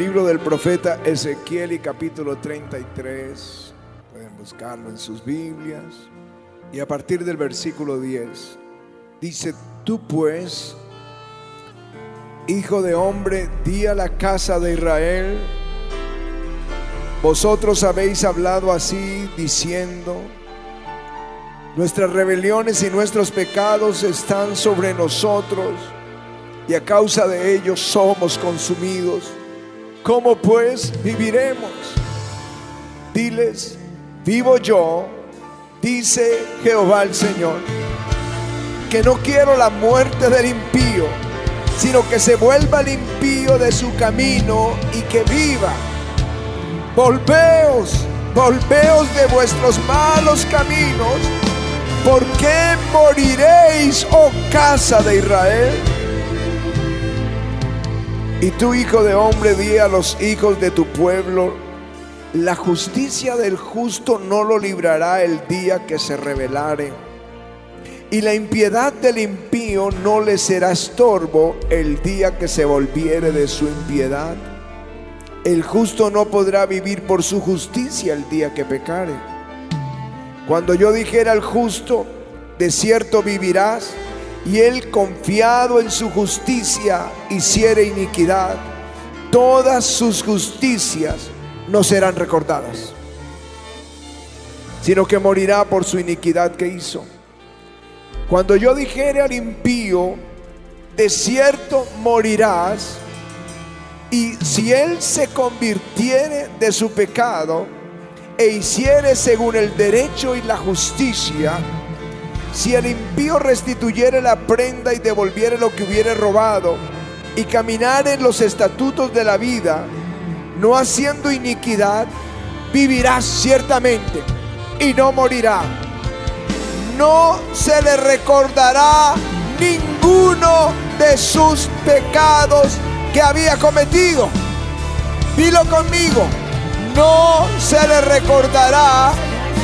libro del profeta Ezequiel y capítulo 33. Pueden buscarlo en sus Biblias. Y a partir del versículo 10 dice, tú pues, hijo de hombre, di a la casa de Israel, vosotros habéis hablado así diciendo, nuestras rebeliones y nuestros pecados están sobre nosotros y a causa de ellos somos consumidos. ¿Cómo pues viviremos? Diles, vivo yo, dice Jehová el Señor, que no quiero la muerte del impío, sino que se vuelva el impío de su camino y que viva. Volveos, volveos de vuestros malos caminos, ¿por qué moriréis, oh casa de Israel? Y tú, hijo de hombre, di a los hijos de tu pueblo, la justicia del justo no lo librará el día que se rebelare. Y la impiedad del impío no le será estorbo el día que se volviere de su impiedad. El justo no podrá vivir por su justicia el día que pecare. Cuando yo dijera al justo, de cierto vivirás, y él confiado en su justicia hiciere iniquidad, todas sus justicias no serán recordadas, sino que morirá por su iniquidad que hizo. Cuando yo dijere al impío, de cierto morirás, y si él se convirtiere de su pecado e hiciere según el derecho y la justicia, si el impío restituyere la prenda y devolviere lo que hubiere robado, y caminare en los estatutos de la vida, no haciendo iniquidad, vivirá ciertamente y no morirá. No se le recordará ninguno de sus pecados que había cometido. Dilo conmigo, no se le recordará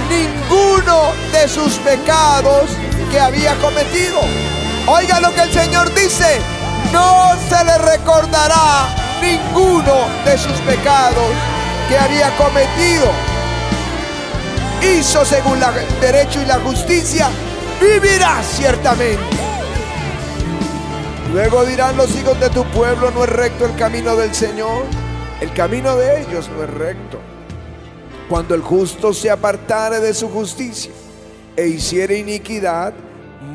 ninguno de sus pecados que había cometido. Oiga lo que el Señor dice, no se le recordará ninguno de sus pecados que había cometido. Hizo según el derecho y la justicia, vivirá ciertamente. Luego dirán los hijos de tu pueblo, no es recto el camino del Señor. El camino de ellos no es recto. Cuando el justo se apartare de su justicia e hiciere iniquidad,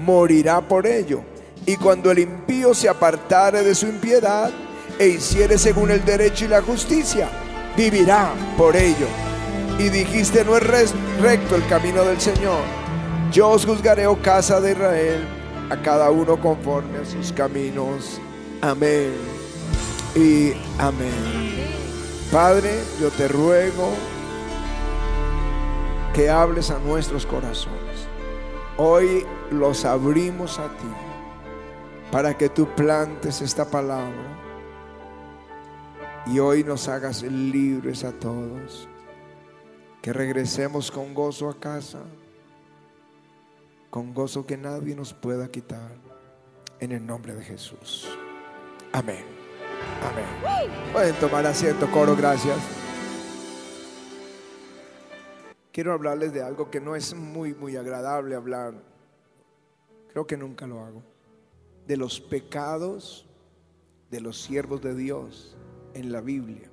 morirá por ello. Y cuando el impío se apartare de su impiedad e hiciere según el derecho y la justicia, vivirá por ello. Y dijiste, no es recto el camino del Señor. Yo os juzgaré, oh casa de Israel, a cada uno conforme a sus caminos. Amén. Y amén. Padre, yo te ruego que hables a nuestros corazones. Hoy los abrimos a ti para que tú plantes esta palabra y hoy nos hagas libres a todos. Que regresemos con gozo a casa, con gozo que nadie nos pueda quitar, en el nombre de Jesús. Amén. Amén. Pueden tomar asiento, coro, gracias. Quiero hablarles de algo que no es muy, muy agradable hablar. Creo que nunca lo hago. De los pecados de los siervos de Dios en la Biblia.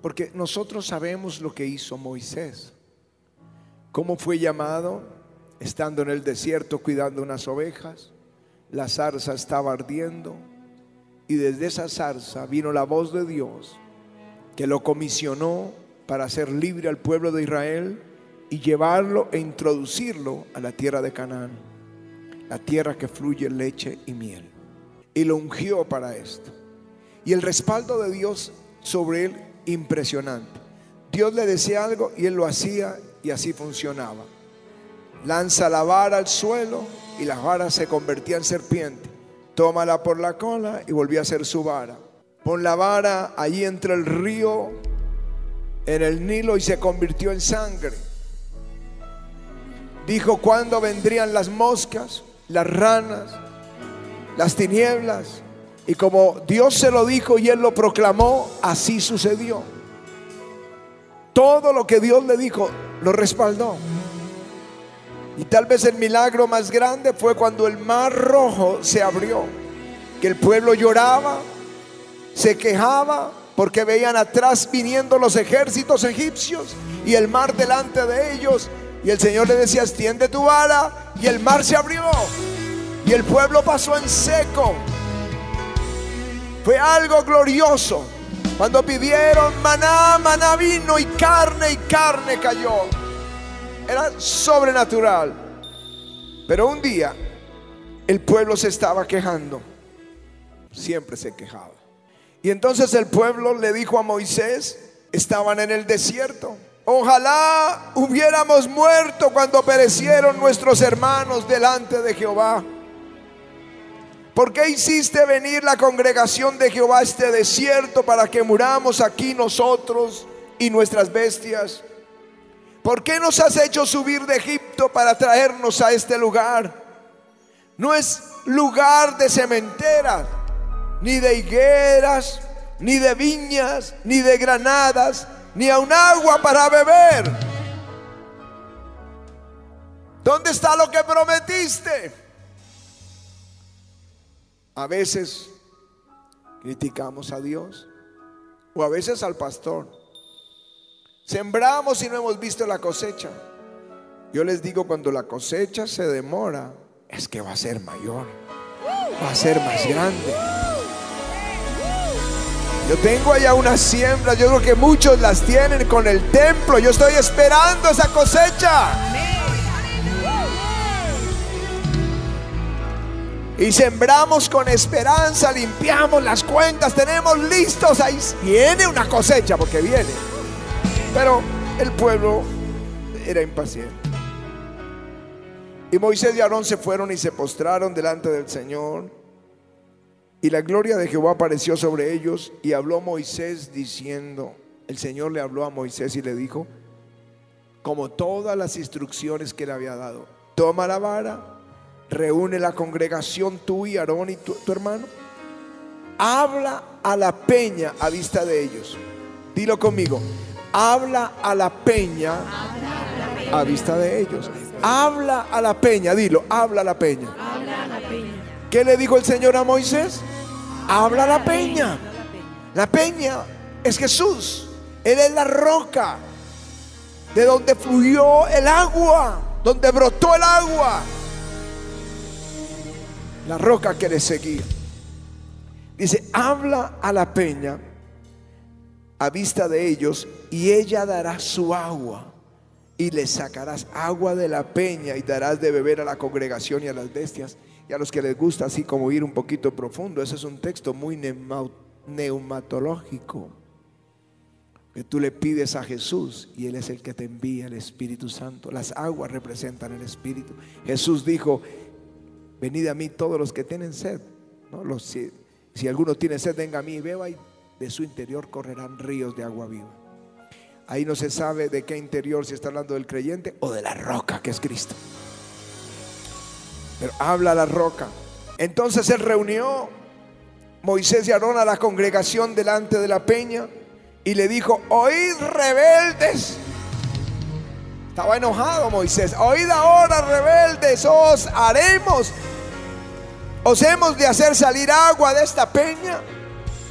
Porque nosotros sabemos lo que hizo Moisés. Cómo fue llamado estando en el desierto cuidando unas ovejas. La zarza estaba ardiendo. Y desde esa zarza vino la voz de Dios que lo comisionó para hacer libre al pueblo de Israel y llevarlo e introducirlo a la tierra de Canaán, la tierra que fluye leche y miel. Y lo ungió para esto. Y el respaldo de Dios sobre él impresionante. Dios le decía algo y él lo hacía y así funcionaba. Lanza la vara al suelo y la vara se convertía en serpiente. Tómala por la cola y volvía a ser su vara. Pon la vara allí entre el río, en el Nilo y se convirtió en sangre Dijo cuándo vendrían las moscas, las ranas, las tinieblas Y como Dios se lo dijo y él lo proclamó, así sucedió. Todo lo que Dios le dijo lo respaldó. Y tal vez el milagro más grande fue cuando el mar rojo se abrió, que el pueblo lloraba, se quejaba porque veían atrás viniendo los ejércitos egipcios y el mar delante de ellos. Y el Señor le decía, extiende tu vara y el mar se abrió y el pueblo pasó en seco. Fue algo glorioso. Cuando pidieron maná, maná vino y carne y carne cayó. Era sobrenatural. Pero un día el pueblo se estaba quejando. Siempre se quejaba. Y entonces el pueblo le dijo a Moisés, estaban en el desierto. Ojalá hubiéramos muerto cuando perecieron nuestros hermanos delante de Jehová. ¿Por qué hiciste venir la congregación de Jehová a este desierto para que muramos aquí nosotros y nuestras bestias? ¿Por qué nos has hecho subir de Egipto para traernos a este lugar? No es lugar de cementeras, ni de higueras, ni de viñas, ni de granadas, ni a un agua para beber. ¿Dónde está lo que prometiste? A veces criticamos a Dios o a veces al pastor. Sembramos y no hemos visto la cosecha. Yo les digo, cuando la cosecha se demora, es que va a ser mayor, va a ser más grande. Yo tengo allá unas siembras, yo creo que muchos las tienen con el templo. Yo estoy esperando esa cosecha. y sembramos con esperanza, limpiamos las cuentas, tenemos listos, ahí viene una cosecha porque viene. Pero el pueblo era impaciente. Y Moisés y Aarón se fueron y se postraron delante del Señor. Y la gloria de Jehová apareció sobre ellos y habló Moisés diciendo, el Señor le habló a Moisés y le dijo, como todas las instrucciones que le había dado, toma la vara reúne la congregación tú y Aarón y tu, hermano. Habla a la peña a vista de ellos. Dilo conmigo. Habla a la peña a vista de ellos. Habla a la peña, dilo, habla a la peña. ¿Qué le dijo el Señor a Moisés? Habla la peña. La peña es Jesús. Él es la roca de donde fluyó el agua, donde brotó el agua la roca que le seguía. Dice, habla a la peña a vista de ellos y ella dará su agua y le sacarás agua de la peña y darás de beber a la congregación y a las bestias y a los que les gusta así como ir un poquito profundo. Ese es un texto muy neumatológico que tú le pides a Jesús y Él es el que te envía el Espíritu Santo. Las aguas representan el Espíritu. Jesús dijo, venid a mí todos los que tienen sed. ¿no? Si, si, alguno tiene sed, venga a mí y beba y de su interior correrán ríos de agua viva. Ahí no se sabe de qué interior, si está hablando del creyente o de la roca que es Cristo. Pero habla la roca. Entonces él reunió Moisés y Aarón a la congregación delante de la peña y le dijo, oíd rebeldes estaba enojado Moisés. Oíd ahora, rebeldes, os haremos, os hemos de hacer salir agua de esta peña.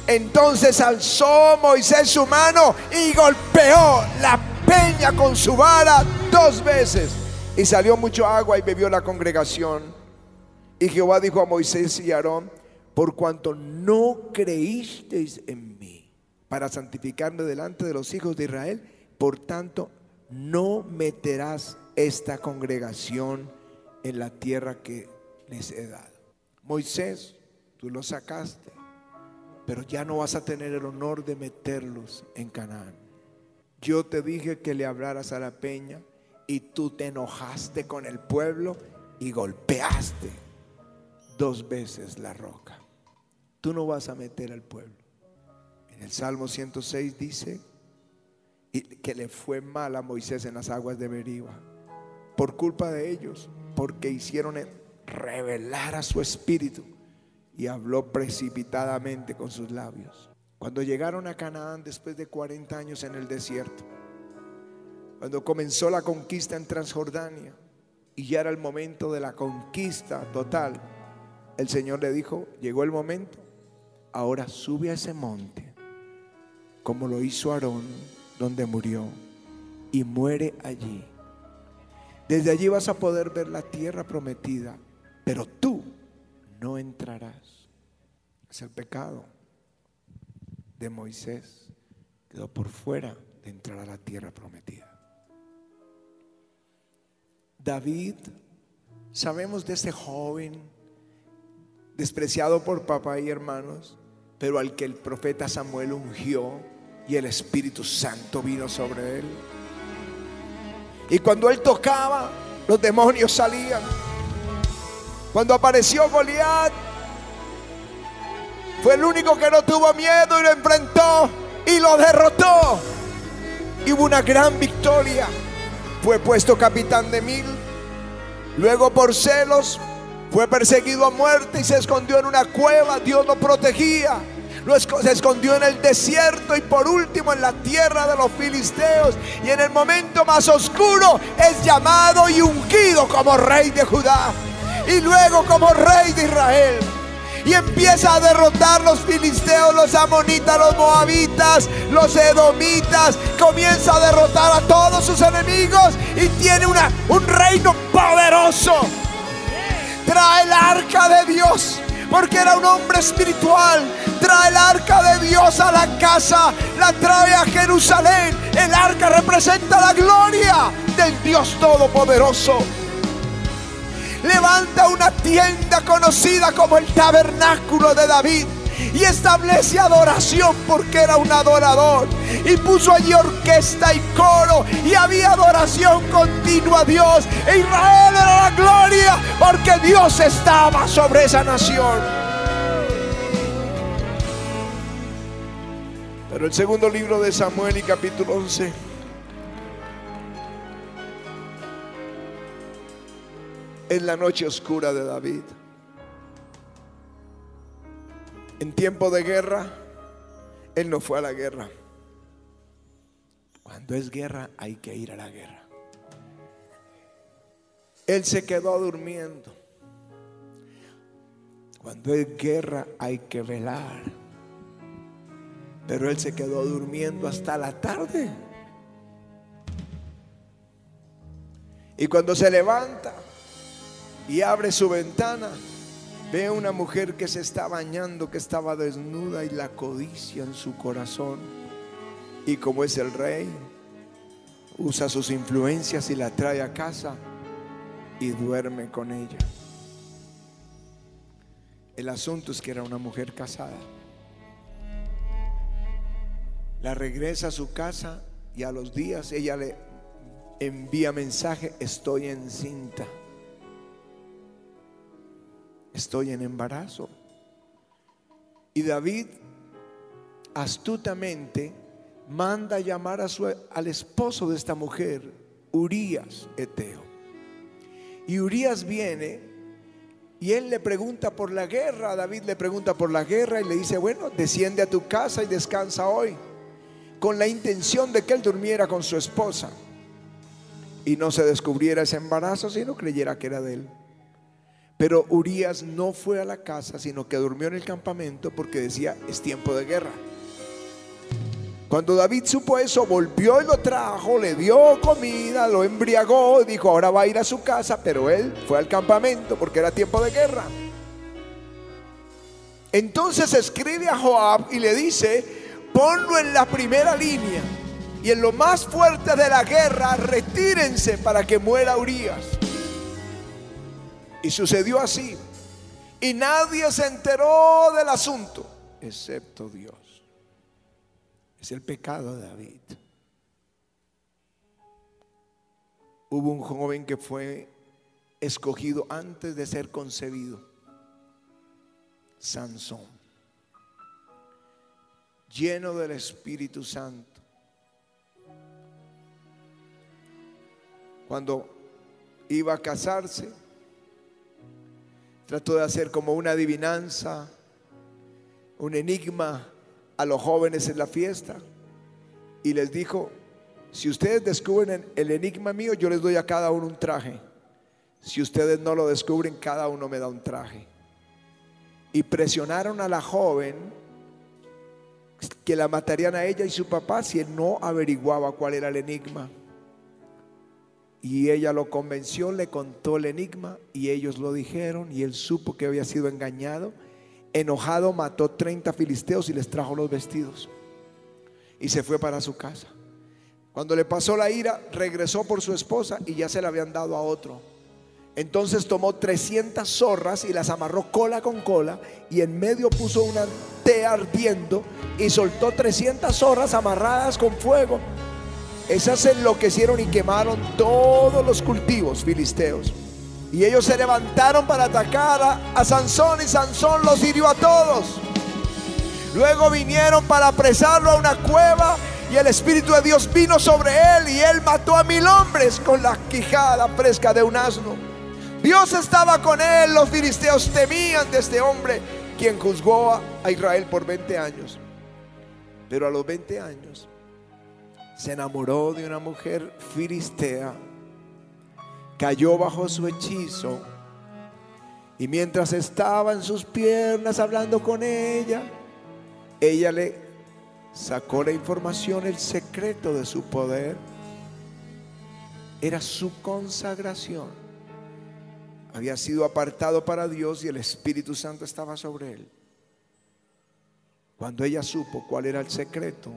Entonces alzó Moisés su mano y golpeó la peña con su vara dos veces. Y salió mucho agua y bebió la congregación. Y Jehová dijo a Moisés y a Aarón, por cuanto no creísteis en mí para santificarme delante de los hijos de Israel, por tanto no meterás esta congregación en la tierra que les he dado. Moisés, tú los sacaste, pero ya no vas a tener el honor de meterlos en Canaán. Yo te dije que le hablaras a la peña y tú te enojaste con el pueblo y golpeaste dos veces la roca. Tú no vas a meter al pueblo. En el Salmo 106 dice, que le fue mal a Moisés en las aguas de Beriba por culpa de ellos, porque hicieron revelar a su espíritu y habló precipitadamente con sus labios. Cuando llegaron a Canaán después de 40 años en el desierto, cuando comenzó la conquista en Transjordania y ya era el momento de la conquista total, el Señor le dijo, llegó el momento, ahora sube a ese monte, como lo hizo Aarón, donde murió, y muere allí. Desde allí vas a poder ver la tierra prometida, pero tú no entrarás. Es el pecado de Moisés. Quedó por fuera de entrar a la tierra prometida. David, sabemos de ese joven despreciado por papá y hermanos, pero al que el profeta Samuel ungió y el Espíritu Santo vino sobre él. Y cuando él tocaba, los demonios salían. Cuando apareció Goliat, fue el único que no tuvo miedo y lo enfrentó y lo derrotó. Y hubo una gran victoria fue puesto capitán de mil. Luego por celos fue perseguido a muerte y se escondió en una cueva. Dios lo protegía. se escondió en el desierto y por último en la tierra de los filisteos. Y en el momento más oscuro es llamado y ungido como rey de Judá. Y luego como rey de Israel y empieza a derrotar los filisteos, los amonitas, los moabitas, los edomitas. Comienza a derrotar a todos sus enemigos y tiene una, un reino poderoso. Trae el arca de Dios porque era un hombre espiritual. Trae el arca de Dios a la casa, la trae a Jerusalén. El arca representa la gloria del Dios Todopoderoso levanta una tienda conocida como el tabernáculo de David y establece adoración porque era un adorador. Y puso allí orquesta y coro y había adoración continua a Dios. E Israel era la gloria porque Dios estaba sobre esa nación. Pero el segundo libro de Samuel y capítulo 11 en la noche oscura de David. En tiempo de guerra, él no fue a la guerra. Cuando es guerra hay que ir a la guerra. Él se quedó durmiendo. Cuando es guerra hay que velar. Pero él se quedó durmiendo hasta la tarde. Y cuando se levanta, y abre su ventana, ve a una mujer que se está bañando, que estaba desnuda y la codicia en su corazón. Y como es el rey, usa sus influencias y la trae a casa y duerme con ella. El asunto es que era una mujer casada. La regresa a su casa y a los días ella le envía mensaje, estoy encinta estoy en embarazo. Y David astutamente manda llamar a su, al esposo de esta mujer, Urias Eteo. Y Urias viene y él le pregunta por la guerra, David le pregunta por la guerra y le dice, bueno, desciende a tu casa y descansa hoy, con la intención de que él durmiera con su esposa y no se descubriera ese embarazo, sino creyera que era de él. Pero Urias no fue a la casa, sino que durmió en el campamento porque decía, es tiempo de guerra. Cuando David supo eso, volvió y lo trajo, le dio comida, lo embriagó, dijo, ahora va a ir a su casa, pero él fue al campamento porque era tiempo de guerra. Entonces escribe a Joab y le dice, ponlo en la primera línea y en lo más fuerte de la guerra, retírense para que muera Urias. Y sucedió así. Y nadie se enteró del asunto, excepto Dios. Es el pecado de David. Hubo un joven que fue escogido antes de ser concebido. Sansón. Lleno del Espíritu Santo. Cuando iba a casarse, trató de hacer como una adivinanza, un enigma a los jóvenes en la fiesta y les dijo, si ustedes descubren el enigma mío, yo les doy a cada uno un traje. Si ustedes no lo descubren, cada uno me da un traje. Y presionaron a la joven que la matarían a ella y su papá si él no averiguaba cuál era el enigma. Y ella lo convenció, le contó el enigma y ellos lo dijeron y él supo que había sido engañado. Enojado mató 30 filisteos y les trajo los vestidos. Y se fue para su casa. Cuando le pasó la ira, regresó por su esposa y ya se la habían dado a otro. Entonces tomó 300 zorras y las amarró cola con cola y en medio puso una tea ardiendo y soltó 300 zorras amarradas con fuego esas enloquecieron y quemaron todos los cultivos filisteos. Y ellos se levantaron para atacar a, Sansón y Sansón los hirió a todos. Luego vinieron para apresarlo a una cueva y el Espíritu de Dios vino sobre él y él mató a mil hombres con la quijada fresca de un asno. Dios estaba con él, los filisteos temían de este hombre, quien juzgó a Israel por 20 años. Pero a los 20 años se enamoró de una mujer filistea, cayó bajo su hechizo y mientras estaba en sus piernas hablando con ella, ella le sacó la información, el secreto de su poder. Era su consagración. Había sido apartado para Dios y el Espíritu Santo estaba sobre él. Cuando ella supo cuál era el secreto,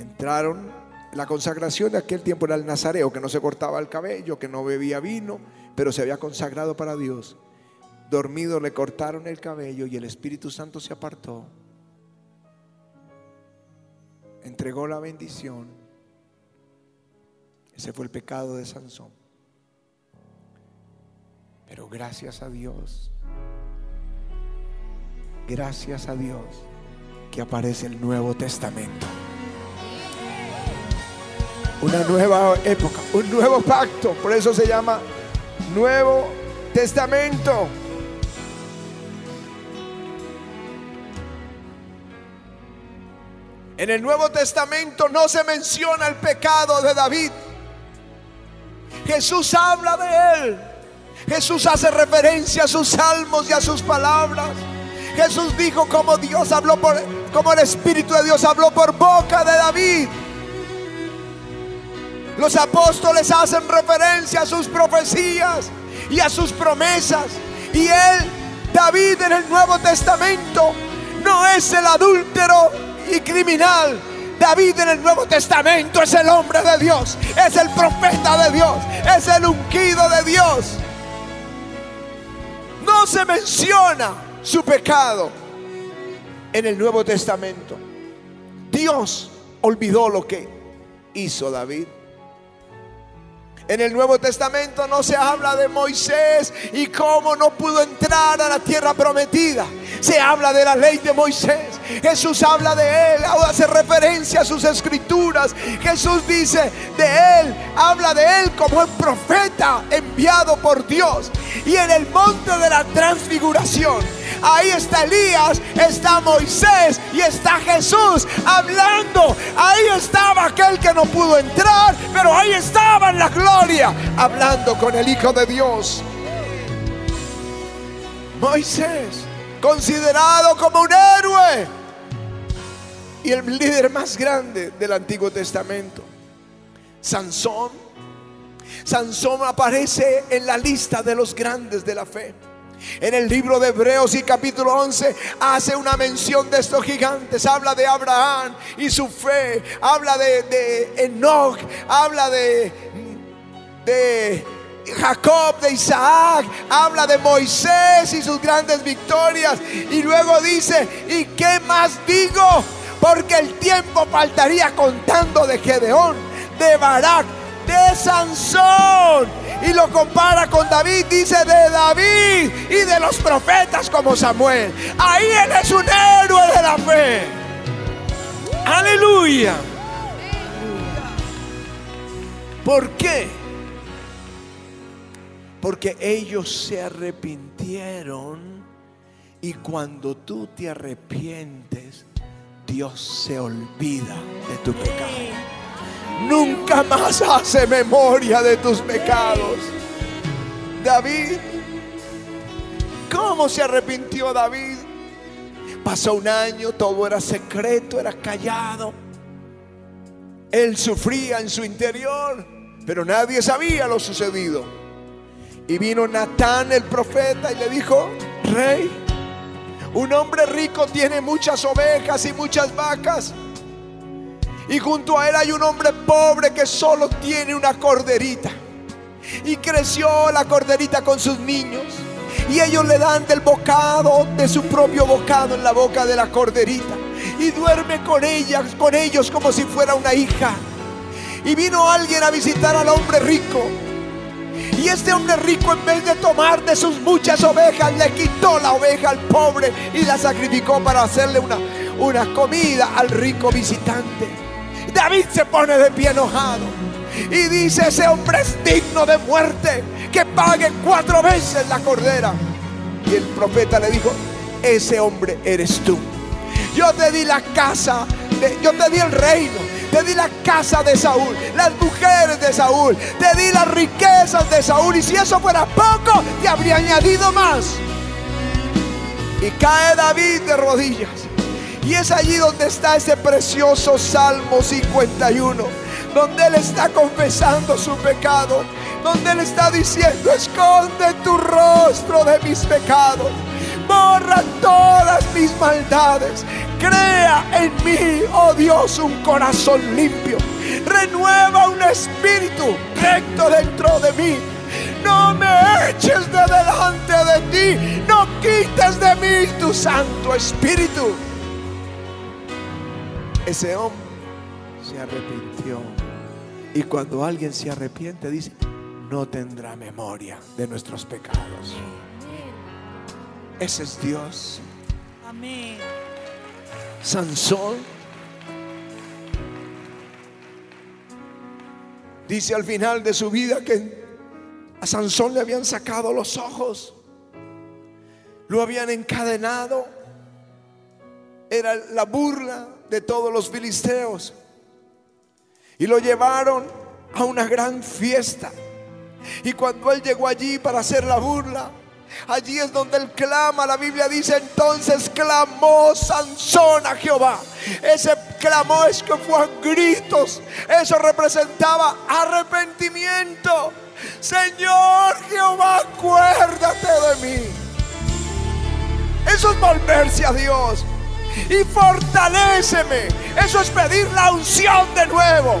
Entraron, la consagración de aquel tiempo era el nazareo, que no se cortaba el cabello, que no bebía vino, pero se había consagrado para Dios. Dormido le cortaron el cabello y el Espíritu Santo se apartó. Entregó la bendición. Ese fue el pecado de Sansón. Pero gracias a Dios, gracias a Dios que aparece el Nuevo Testamento una nueva época, un nuevo pacto. Por eso se llama Nuevo Testamento. En el Nuevo Testamento no se menciona el pecado de David. Jesús habla de él. Jesús hace referencia a sus salmos y a sus palabras. Jesús dijo como Dios habló por como el Espíritu de Dios habló por boca de David. Los apóstoles hacen referencia a sus profecías y a sus promesas. Y él, David en el Nuevo Testamento, no es el adúltero y criminal. David en el Nuevo Testamento es el hombre de Dios, es el profeta de Dios, es el ungido de Dios. No se menciona su pecado en el Nuevo Testamento. Dios olvidó lo que hizo David. En el Nuevo Testamento no se habla de Moisés y cómo no pudo entrar a la tierra prometida. Se habla de la ley de Moisés. Jesús habla de él, hace referencia a sus escrituras. Jesús dice de él, habla de él como el profeta enviado por Dios. Y en el monte de la transfiguración Ahí está Elías, está Moisés y está Jesús hablando. Ahí estaba aquel que no pudo entrar, pero ahí estaba en la gloria hablando con el Hijo de Dios. Moisés, considerado como un héroe y el líder más grande del Antiguo Testamento. Sansón. Sansón aparece en la lista de los grandes de la fe. En el libro de Hebreos y capítulo 11 hace una mención de estos gigantes. Habla de Abraham y su fe. Habla de, Enoch. Habla de, de Jacob, de Isaac. Habla de Moisés y sus grandes victorias. Y luego dice, ¿y qué más digo? Porque el tiempo faltaría contando de Gedeón, de Barak, de Sansón y lo compara con David, dice de David y de los profetas como Samuel. Ahí él es un héroe de la fe. Aleluya. ¿Por qué? Porque ellos se arrepintieron y cuando tú te arrepientes, Dios se olvida de tu pecado. Nunca más hace memoria de tus pecados. David, ¿cómo se arrepintió David? Pasó un año, todo era secreto, era callado. Él sufría en su interior, pero nadie sabía lo sucedido. Y vino Natán el profeta y le dijo, rey, un hombre rico tiene muchas ovejas y muchas vacas. Y junto a él hay un hombre pobre que solo tiene una corderita. Y creció la corderita con sus niños. Y ellos le dan del bocado, de su propio bocado en la boca de la corderita. Y duerme con ellas, con ellos como si fuera una hija. Y vino alguien a visitar al hombre rico. Y este hombre rico en vez de tomar de sus muchas ovejas, le quitó la oveja al pobre y la sacrificó para hacerle una, una comida al rico visitante. David se pone de pie enojado y dice, ese hombre es digno de muerte, que pague cuatro veces la cordera. Y el profeta le dijo, ese hombre eres tú. Yo te di la casa, yo te di el reino, te di la casa de Saúl, las mujeres de Saúl, te di las riquezas de Saúl. Y si eso fuera poco, te habría añadido más. Y cae David de rodillas. Y es allí donde está ese precioso Salmo 51, donde él está confesando su pecado, donde él está diciendo, esconde tu rostro de mis pecados borra todas mis maldades. Crea en mí, oh Dios, un corazón limpio. Renueva un espíritu recto dentro de mí. No me eches de delante de ti. No quites de mí tu Santo Espíritu. Ese hombre se arrepintió. Y cuando alguien se arrepiente, dice, no tendrá memoria de nuestros pecados. Ese es Dios. Amén. Sansón dice al final de su vida que a Sansón le habían sacado los ojos, lo habían encadenado, era la burla de todos los filisteos y lo llevaron a una gran fiesta. Y cuando él llegó allí para hacer la burla, Allí es donde él clama. La Biblia dice entonces clamó Sansón a Jehová. Ese clamó es que fue a gritos. Eso representaba arrepentimiento. Señor Jehová, acuérdate de mí. Eso es volverse a Dios. Y fortaléceme. Eso es pedir la unción de nuevo.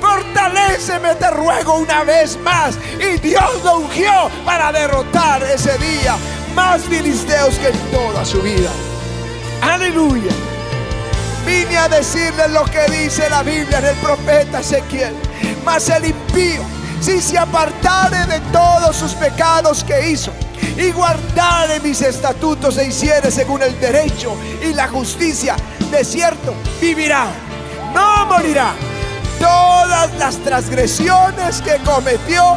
Fortaléceme, te ruego una vez más. Y Dios lo ungió para derrotar ese día más filisteos que en toda su vida. Aleluya. Vine a decirles lo que dice la Biblia en el profeta Ezequiel. Mas el impío, si se apartare de todos sus pecados que hizo y guardare mis estatutos e hiciere según el derecho y la justicia, de cierto vivirá, no morirá todas las transgresiones que cometió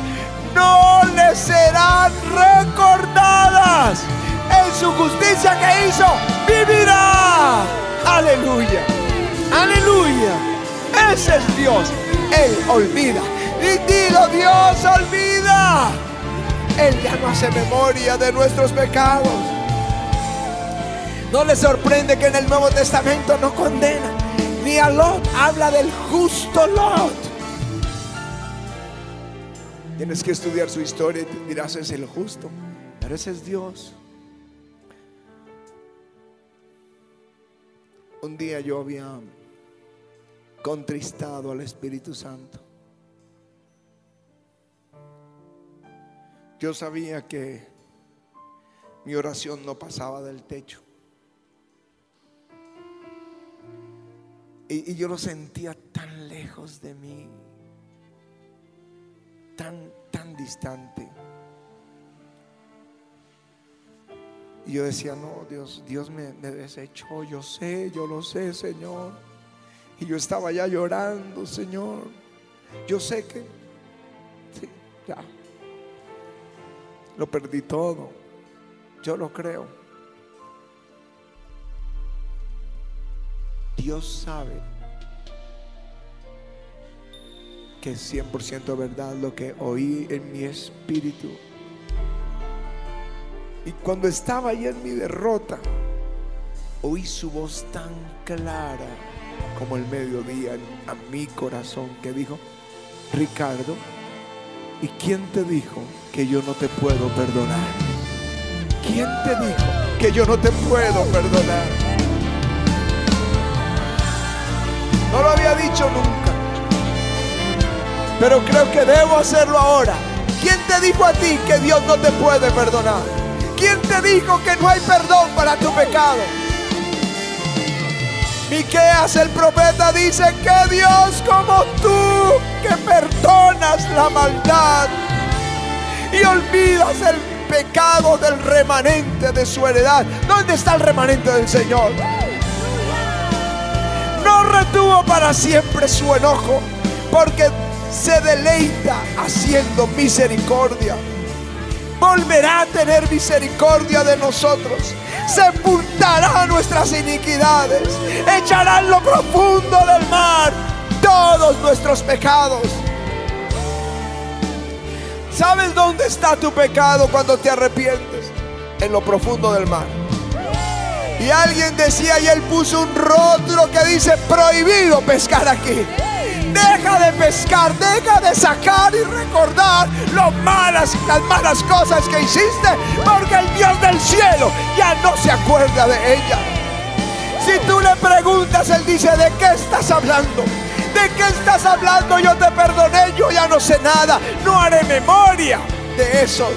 no le serán recordadas. En su justicia que hizo, vivirá. Aleluya. Aleluya. Ese es Dios. Él olvida. Y Dios olvida. Él ya no hace memoria de nuestros pecados. No le sorprende que en el Nuevo Testamento no condena ni a Lot, habla del justo Lot. Tienes que estudiar su historia y te dirás, es el justo, pero ese es Dios. Un día yo había contristado al Espíritu Santo. Yo sabía que mi oración no pasaba del techo. Y, yo lo sentía tan lejos de mí, tan, tan distante. Y yo decía, no, Dios, Dios me, me, desechó, yo sé, yo lo sé, Señor. Y yo estaba ya llorando, Señor. Yo sé que, sí, ya. Lo perdí todo. Yo lo creo. Dios sabe que es 100% verdad lo que oí en mi espíritu. Y cuando estaba ahí en mi derrota, oí su voz tan clara como el mediodía a mi corazón que dijo, Ricardo, ¿y quién te dijo que yo no te puedo perdonar? ¿Quién te dijo que yo no te puedo perdonar? No lo había dicho nunca, pero creo que debo hacerlo ahora. ¿Quién te dijo a ti que Dios no te puede perdonar? ¿Quién te dijo que no hay perdón para tu pecado? Miqueas el profeta dice que Dios como tú perdonas la maldad y olvidas el pecado del remanente de su heredad. ¿Dónde está el remanente del Señor? No retuvo para siempre su enojo porque se deleita haciendo misericordia. Volverá a tener misericordia de nosotros sepultará nuestras iniquidades, echará en lo profundo del mar todos nuestros pecados. ¿Sabes dónde está tu pecado cuando te arrepientes? En lo profundo del mar. Y alguien decía y él puso un rótulo que dice prohibido pescar aquí. Deja de pescar, deja de sacar y recordar las malas cosas que hiciste, porque el Dios del cielo ya no se acuerda de ellas. Si tú le preguntas, Él dice, ¿de qué estás hablando? ¿De qué estás hablando? Yo te perdoné, yo ya no sé nada, no haré memoria de eso.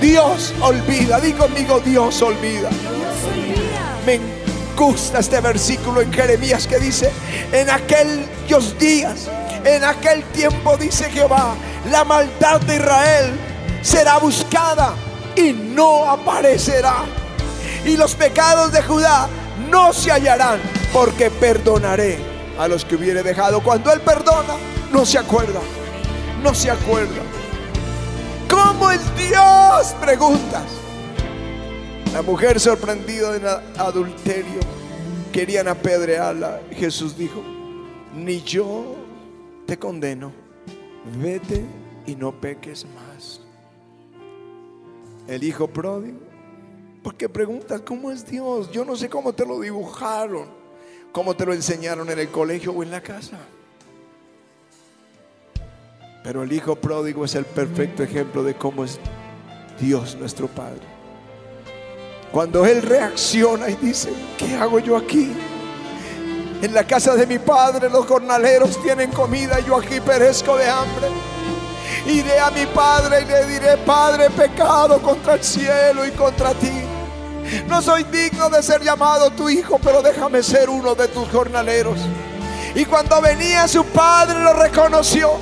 Dios olvida, di conmigo, Dios olvida. Olvida gusta este versículo en Jeremías que dice, en aquellos días, en aquel tiempo, dice Jehová, la maldad de Israel será buscada y no aparecerá. Y los pecados de Judá no se hallarán, porque perdonaré a los que hubiere dejado. Cuando Él perdona, no se acuerda, no se acuerda. ¿Cómo es Dios? Preguntas. La mujer sorprendida en adulterio querían apedrearla. Jesús dijo, ni yo te condeno, vete y no peques más. El hijo pródigo, porque preguntas, ¿cómo es Dios? Yo no sé cómo te lo dibujaron, cómo te lo enseñaron en el colegio o en la casa. Pero el hijo pródigo es el perfecto ejemplo de cómo es Dios nuestro Padre. Cuando Él reacciona y dice, ¿qué hago yo aquí? En la casa de mi padre los jornaleros tienen comida y yo aquí perezco de hambre. Iré a mi padre y le diré, Padre, pecado contra el cielo y contra ti. No soy digno de ser llamado tu hijo, pero déjame ser uno de tus jornaleros. Y cuando venía su padre lo reconoció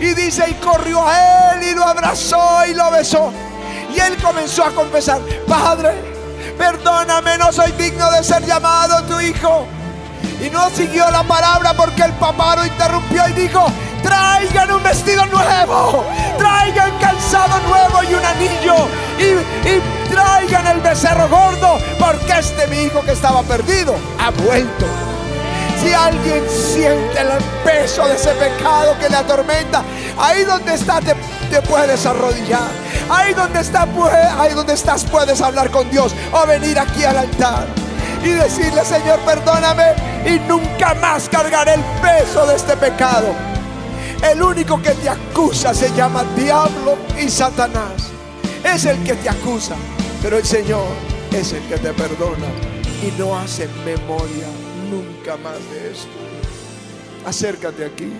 y dice, y corrió a él y lo abrazó y lo besó. Y él comenzó a confesar, Padre, perdóname, no soy digno de ser llamado tu hijo. Y no siguió la palabra porque el papá lo interrumpió y dijo, traigan un vestido nuevo, traigan calzado nuevo y un anillo y, y, traigan el becerro gordo porque este mi hijo que estaba perdido ha vuelto. Si alguien siente el peso de ese pecado que le atormenta, ahí donde está te, puedes arrodillar. Ahí donde, está, ahí donde estás puedes hablar con Dios o venir aquí al altar y decirle, Señor, perdóname y nunca más cargaré el peso de este pecado. El único que te acusa se llama diablo y Satanás. Es el que te acusa, pero el Señor es el que te perdona y no hace memoria nunca más de esto. Acércate aquí.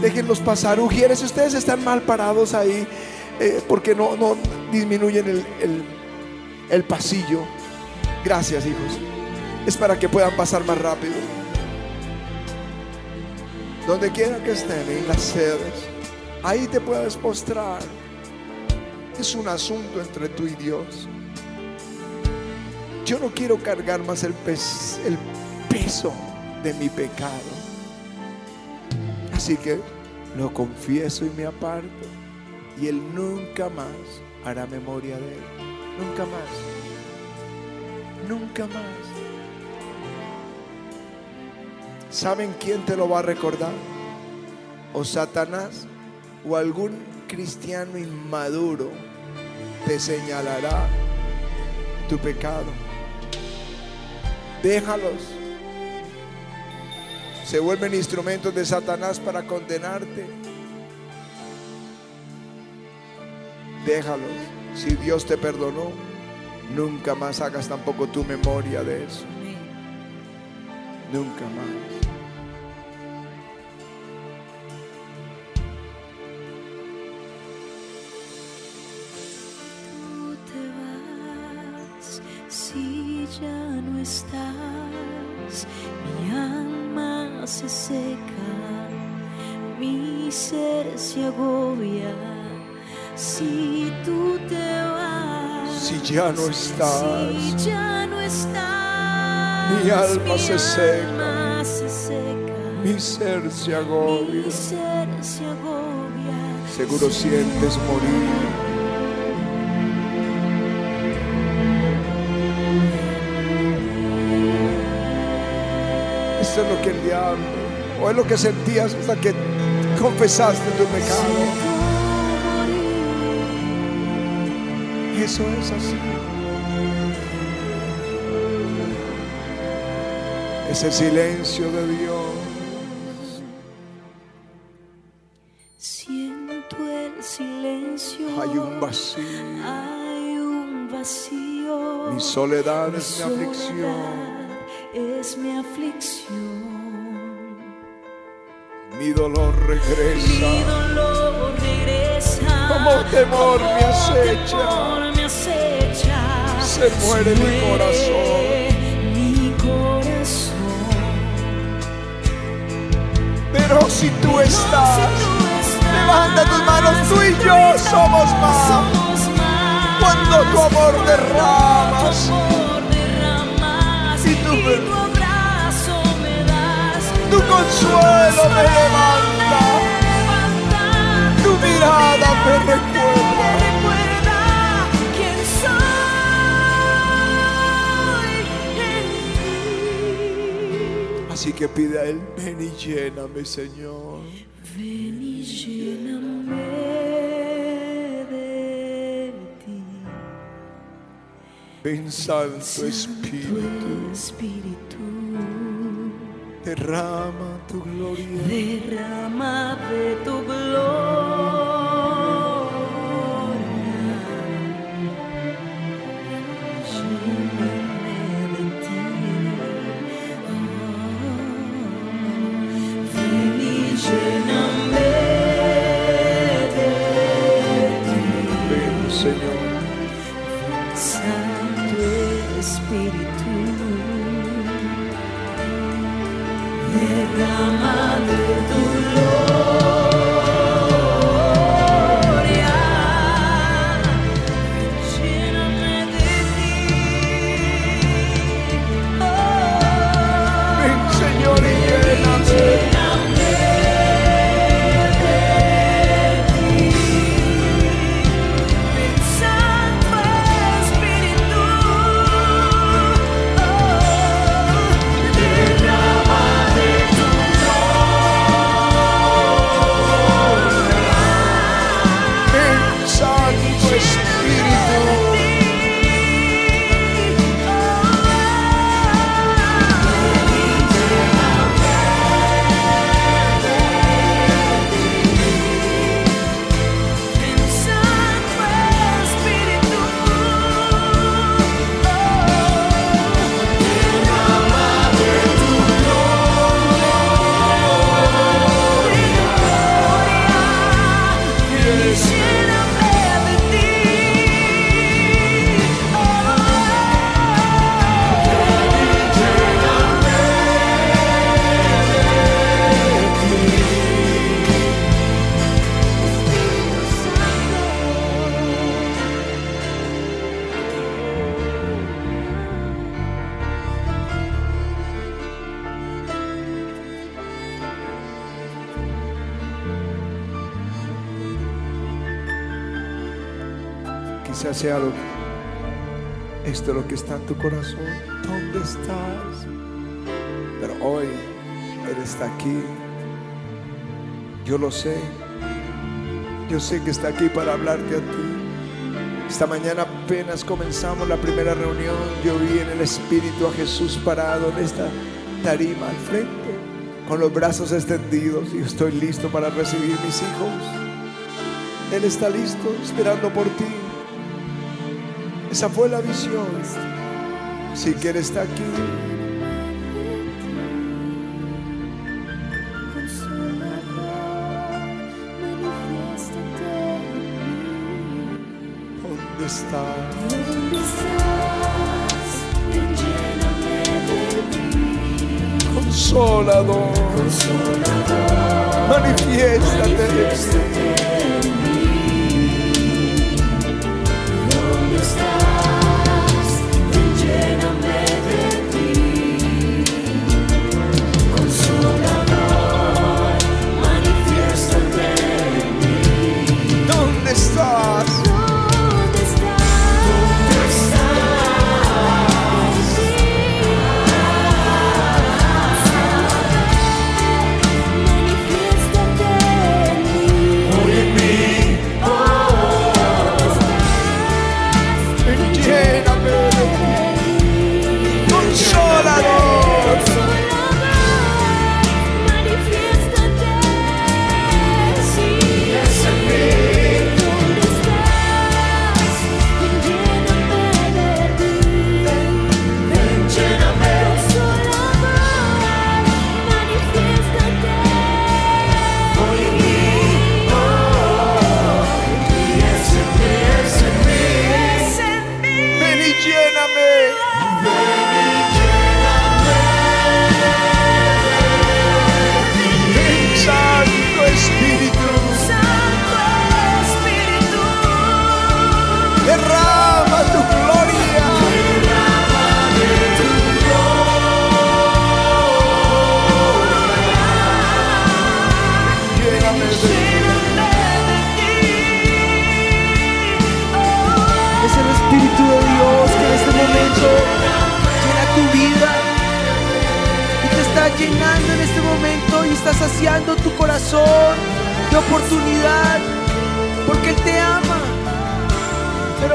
Déjenlos pasar. Ujieres, ustedes están mal parados ahí. Eh, porque no, no disminuyen el, el pasillo. Gracias, hijos. Es para que puedan pasar más rápido. Donde quiera que estén, en las sedes, ahí te puedes postrar. Es un asunto entre tú y Dios. Yo no quiero cargar más el, peso de mi pecado. Así que lo confieso y me aparto y Él nunca más hará memoria de Él. Nunca más. Nunca más. ¿Saben quién te lo va a recordar? ¿O Satanás? ¿O algún cristiano inmaduro te señalará tu pecado? Déjalos. Se vuelven instrumentos de Satanás para condenarte. Déjalos. Si Dios te perdonó, nunca más hagas tampoco tu memoria de eso. Nunca más. Ya no estás. Mi alma se seca, mi ser se agobia. Si tú te vas, Si ya no estás. si ya no estás, Mi alma se seca. se seca, Mi ser se agobia. mi ser se agobia. Seguro sientes morir. Es lo que el diablo, o es lo que sentías hasta que confesaste tu pecado. Eso es así. Ese silencio de Dios. Siento el silencio. Hay un vacío. Hay un vacío. Mi soledad es mi aflicción. Es mi aflicción. Mi dolor Mi regresa. dolor regresa. Como temor me Como acecha. temor me acecha. Se muere mi corazón. Mi corazón. Pero si tú No, estás, si tú estás, levanta tus manos, tú y yo somos más. Somos más. Cuando tu amor derramas, Tu amor derramas. Y me- tu me. Tu consuelo me levanta, tu mirada me recuerda. Recuerda quién soy en ti. Así que pide a Él, ven y lléname, Señor. Ven y lléname de ti. Ven, Santo Tu Espíritu, espíritu derrama tu gloria. derrama de tu gloria. Lléname de ti. Oh, ven y derrama de quizás sea lo esto es lo que está en tu corazón. ¿Dónde estás? Pero hoy Él está aquí. Yo lo sé. Yo sé que está aquí para hablarte a ti. Esta mañana apenas comenzamos la primera reunión. Yo vi en el Espíritu a Jesús parado en esta tarima al frente, con los brazos extendidos. Y estoy listo para recibir mis hijos. Él está listo, esperando por ti. Esa fue la visión. Si que Él está aquí. ¿Dónde estás? Consolador. Manifiéstate.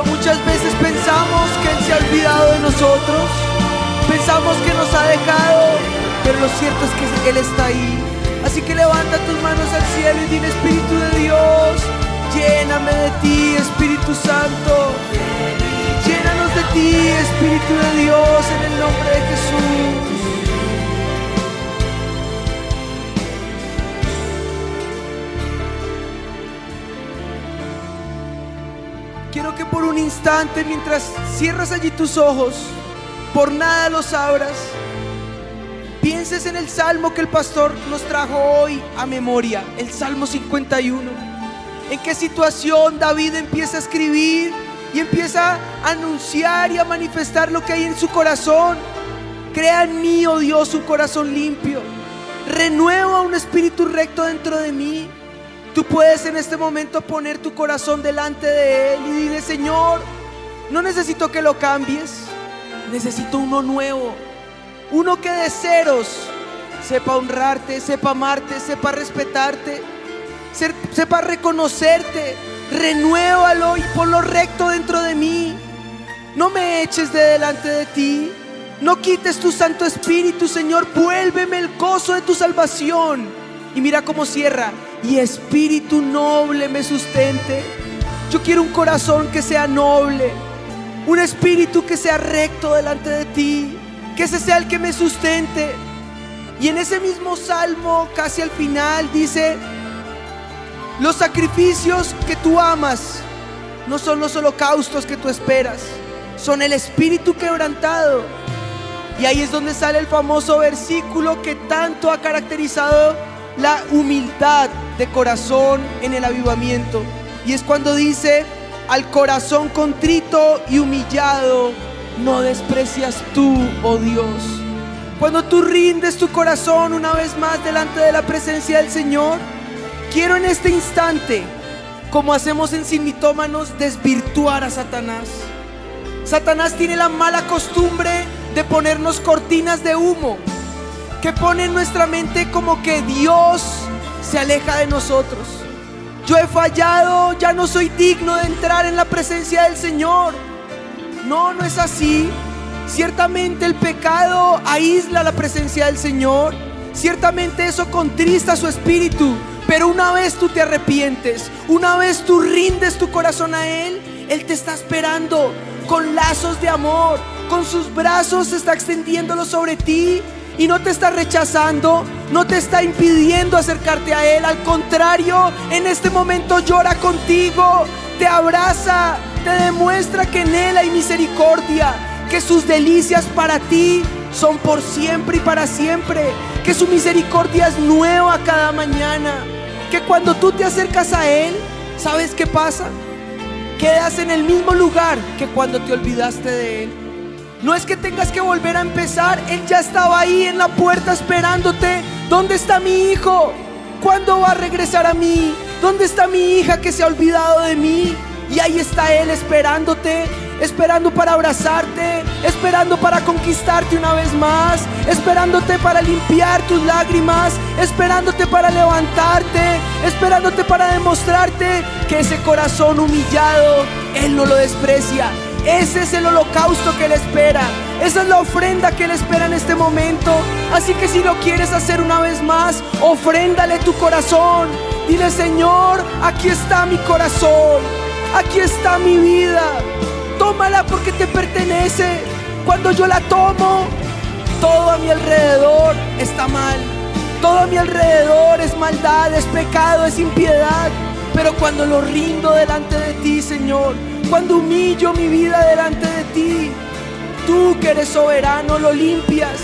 Muchas veces pensamos que Él se ha olvidado de nosotros, pensamos que nos ha dejado, pero lo cierto es que Él está ahí. Así que levanta tus manos al cielo y dile Espíritu de Dios, lléname de ti, Espíritu Santo. Llénanos de ti, Espíritu de Dios, en el nombre de Jesús. Quiero que por un instante, mientras cierras allí tus ojos, por nada los abras, pienses en el salmo que el pastor nos trajo hoy a memoria, el Salmo 51. En qué situación David empieza a escribir y empieza a anunciar y a manifestar lo que hay en su corazón. Crea en mí, oh Dios, un corazón limpio. Renueva un espíritu recto dentro de mí. Tú puedes en este momento poner tu corazón delante de Él y dile, Señor, no necesito que lo cambies, necesito uno nuevo. Uno que de ceros sepa honrarte, sepa amarte, sepa respetarte, sepa reconocerte. Renuévalo y ponlo recto dentro de mí. No me eches de delante de ti. No quites tu Santo Espíritu, Señor. Vuélveme el gozo de tu salvación. Y mira cómo cierra. Y espíritu noble me sustente. Yo quiero un corazón que sea noble. Un espíritu que sea recto delante de ti. Que ese sea el que me sustente. Y en ese mismo salmo, casi al final, dice, los sacrificios que tú amas no son los holocaustos que tú esperas, son el espíritu quebrantado. Y ahí es donde sale el famoso versículo que tanto ha caracterizado la humildad de corazón en el avivamiento. Y es cuando dice, al corazón contrito y humillado, no desprecias tú, oh Dios. Cuando tú rindes tu corazón una vez más delante de la presencia del Señor, quiero en este instante como hacemos en Sin Mitómanos, desvirtuar a Satanás. Satanás tiene la mala costumbre de ponernos cortinas de humo que pone en nuestra mente como que Dios se aleja de nosotros. Yo he fallado, ya no soy digno de entrar en la presencia del Señor. No, no es así. Ciertamente el pecado aísla la presencia del Señor. Ciertamente eso contrista su espíritu. Pero una vez tú te arrepientes, una vez tú rindes tu corazón a Él, Él te está esperando con lazos de amor. Con sus brazos está extendiéndolo sobre ti y no te está rechazando, no te está impidiendo acercarte a Él. Al contrario, en este momento llora contigo, te abraza, te demuestra que en Él hay misericordia, que sus delicias para ti son por siempre y para siempre, que su misericordia es nueva cada mañana, que cuando tú te acercas a Él, ¿sabes qué pasa? Quedas en el mismo lugar que cuando te olvidaste de Él. No es que tengas que volver a empezar, Él ya estaba ahí en la puerta esperándote. ¿Dónde está mi hijo? ¿Cuándo va a regresar a mí? ¿Dónde está mi hija que se ha olvidado de mí? Y ahí está Él esperándote, esperando para abrazarte, esperando para conquistarte una vez más, esperándote para limpiar tus lágrimas, esperándote para levantarte, esperándote para demostrarte que ese corazón humillado, Él no lo desprecia. Ese es el holocausto que Él espera. Esa es la ofrenda que Él espera en este momento. Así que si lo quieres hacer una vez más, ofréndale tu corazón. Dile, Señor, aquí está mi corazón. Aquí está mi vida. Tómala porque te pertenece. Cuando yo la tomo, todo a mi alrededor está mal. Todo a mi alrededor es maldad, es pecado, es impiedad. Pero cuando lo rindo delante de ti, Señor, cuando humillo mi vida delante de ti, tú que eres soberano lo limpias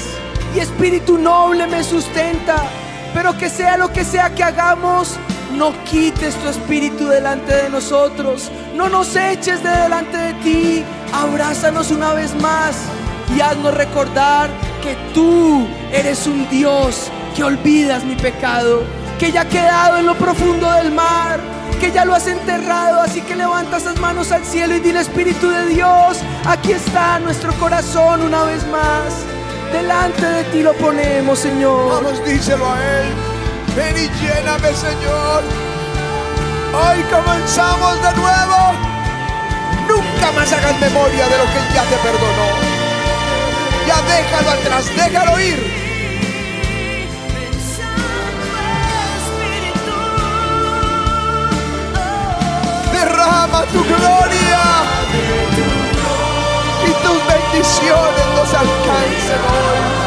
y espíritu noble me sustenta. Pero que sea lo que sea que hagamos, no quites tu espíritu delante de nosotros, no nos eches de delante de ti, abrázanos una vez más y haznos recordar que tú eres un Dios que olvidas mi pecado, que ya ha quedado en lo profundo del mar, que ya lo has enterrado, así que levanta esas manos al cielo y dile Espíritu de Dios, aquí está nuestro corazón una vez más, delante de ti lo ponemos, Señor. Vamos, díselo a Él. Ven y lléname, Señor. Hoy comenzamos de nuevo. Nunca más hagas memoria de lo que ya te perdonó. Ya déjalo atrás, déjalo ir. Derrama tu gloria. Y tus bendiciones nos alcancen hoy.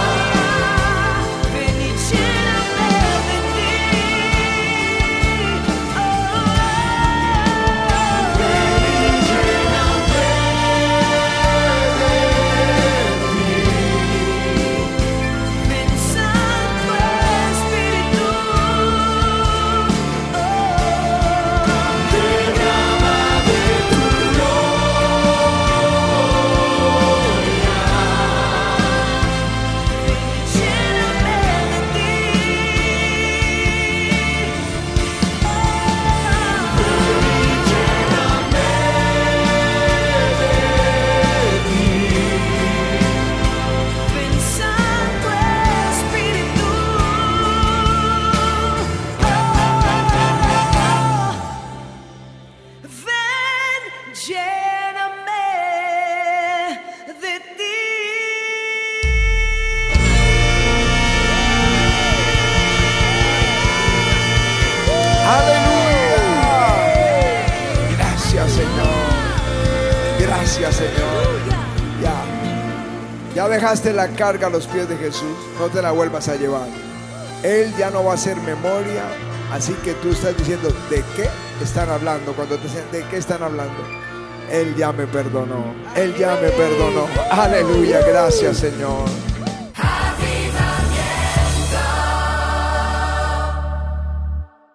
Dejaste la carga a los pies de Jesús. No te la vuelvas a llevar. Él ya no va a hacer memoria. Así que tú estás diciendo, ¿de qué están hablando? Cuando te dicen, ¿de qué están hablando? Él ya me perdonó. Él ya me perdonó. Aleluya. Gracias, Señor.